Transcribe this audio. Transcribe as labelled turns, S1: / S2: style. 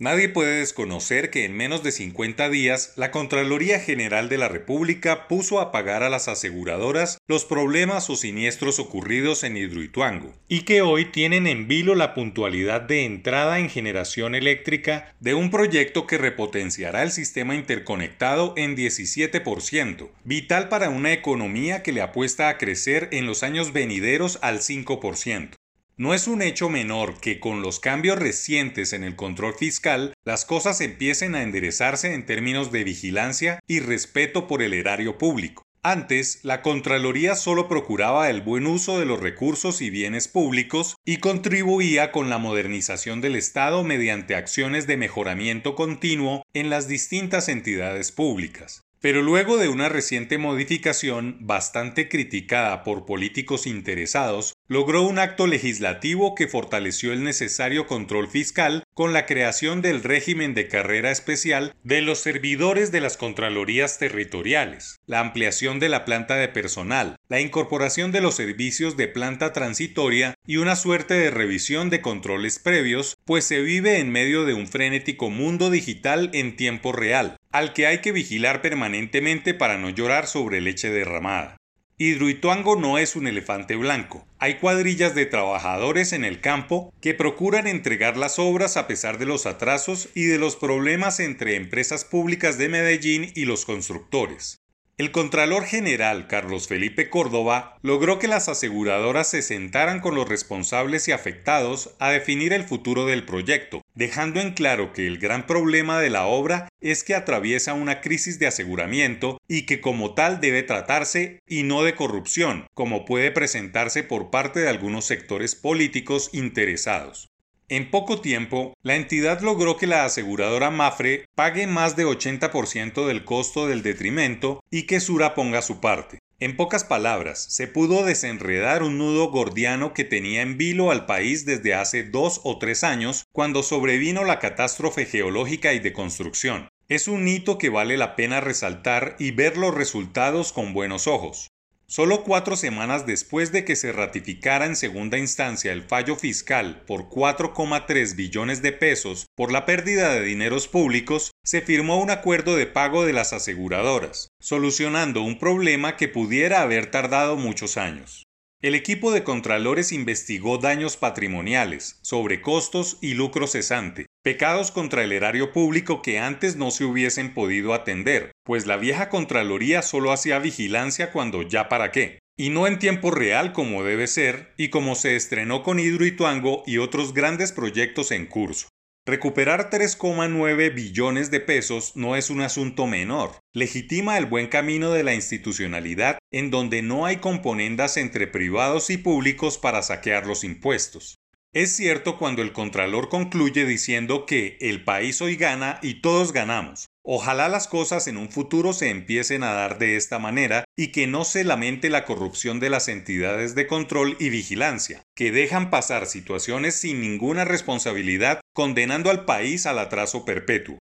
S1: Nadie puede desconocer que en menos de 50 días la Contraloría General de la República puso a pagar a las aseguradoras los problemas o siniestros ocurridos en Hidroituango y que hoy tienen en vilo la puntualidad de entrada en generación eléctrica de un proyecto que repotenciará el sistema interconectado en 17%, vital para una economía que le apuesta a crecer en los años venideros al 5%. No es un hecho menor que con los cambios recientes en el control fiscal las cosas empiecen a enderezarse en términos de vigilancia y respeto por el erario público. Antes, la Contraloría solo procuraba el buen uso de los recursos y bienes públicos y contribuía con la modernización del Estado mediante acciones de mejoramiento continuo en las distintas entidades públicas. Pero luego de una reciente modificación bastante criticada por políticos interesados, logró un acto legislativo que fortaleció el necesario control fiscal con la creación del régimen de carrera especial de los servidores de las Contralorías territoriales, la ampliación de la planta de personal, la incorporación de los servicios de planta transitoria y una suerte de revisión de controles previos, pues se vive en medio de un frenético mundo digital en tiempo real, al que hay que vigilar permanentemente para no llorar sobre leche derramada. Hidroituango no es un elefante blanco. Hay cuadrillas de trabajadores en el campo que procuran entregar las obras a pesar de los atrasos y de los problemas entre empresas públicas de Medellín y los constructores. El Contralor General Carlos Felipe Córdoba logró que las aseguradoras se sentaran con los responsables y afectados a definir el futuro del proyecto, dejando en claro que el gran problema de la obra es que atraviesa una crisis de aseguramiento y que como tal debe tratarse y no de corrupción, como puede presentarse por parte de algunos sectores políticos interesados. En poco tiempo, la entidad logró que la aseguradora Mafre pague más de 80% del costo del detrimento y que Sura ponga su parte. En pocas palabras, se pudo desenredar un nudo gordiano que tenía en vilo al país desde hace dos o tres años, cuando sobrevino la catástrofe geológica y de construcción. Es un hito que vale la pena resaltar y ver los resultados con buenos ojos. Solo cuatro semanas después de que se ratificara en segunda instancia el fallo fiscal por 4,3 billones de pesos por la pérdida de dineros públicos, se firmó un acuerdo de pago de las aseguradoras, solucionando un problema que pudiera haber tardado muchos años. El equipo de Contralores investigó daños patrimoniales, sobrecostos y lucro cesante, pecados contra el erario público que antes no se hubiesen podido atender, pues la vieja Contraloría solo hacía vigilancia cuando ya para qué, y no en tiempo real como debe ser y como se estrenó con Hidroituango y otros grandes proyectos en curso. Recuperar 3,9 billones de pesos no es un asunto menor. Legitima el buen camino de la institucionalidad en donde no hay componendas entre privados y públicos para saquear los impuestos. Es cierto cuando el Contralor concluye diciendo que el país hoy gana y todos ganamos. Ojalá las cosas en un futuro se empiecen a dar de esta manera y que no se lamente la corrupción de las entidades de control y vigilancia, que dejan pasar situaciones sin ninguna responsabilidad condenando al país al atraso perpetuo.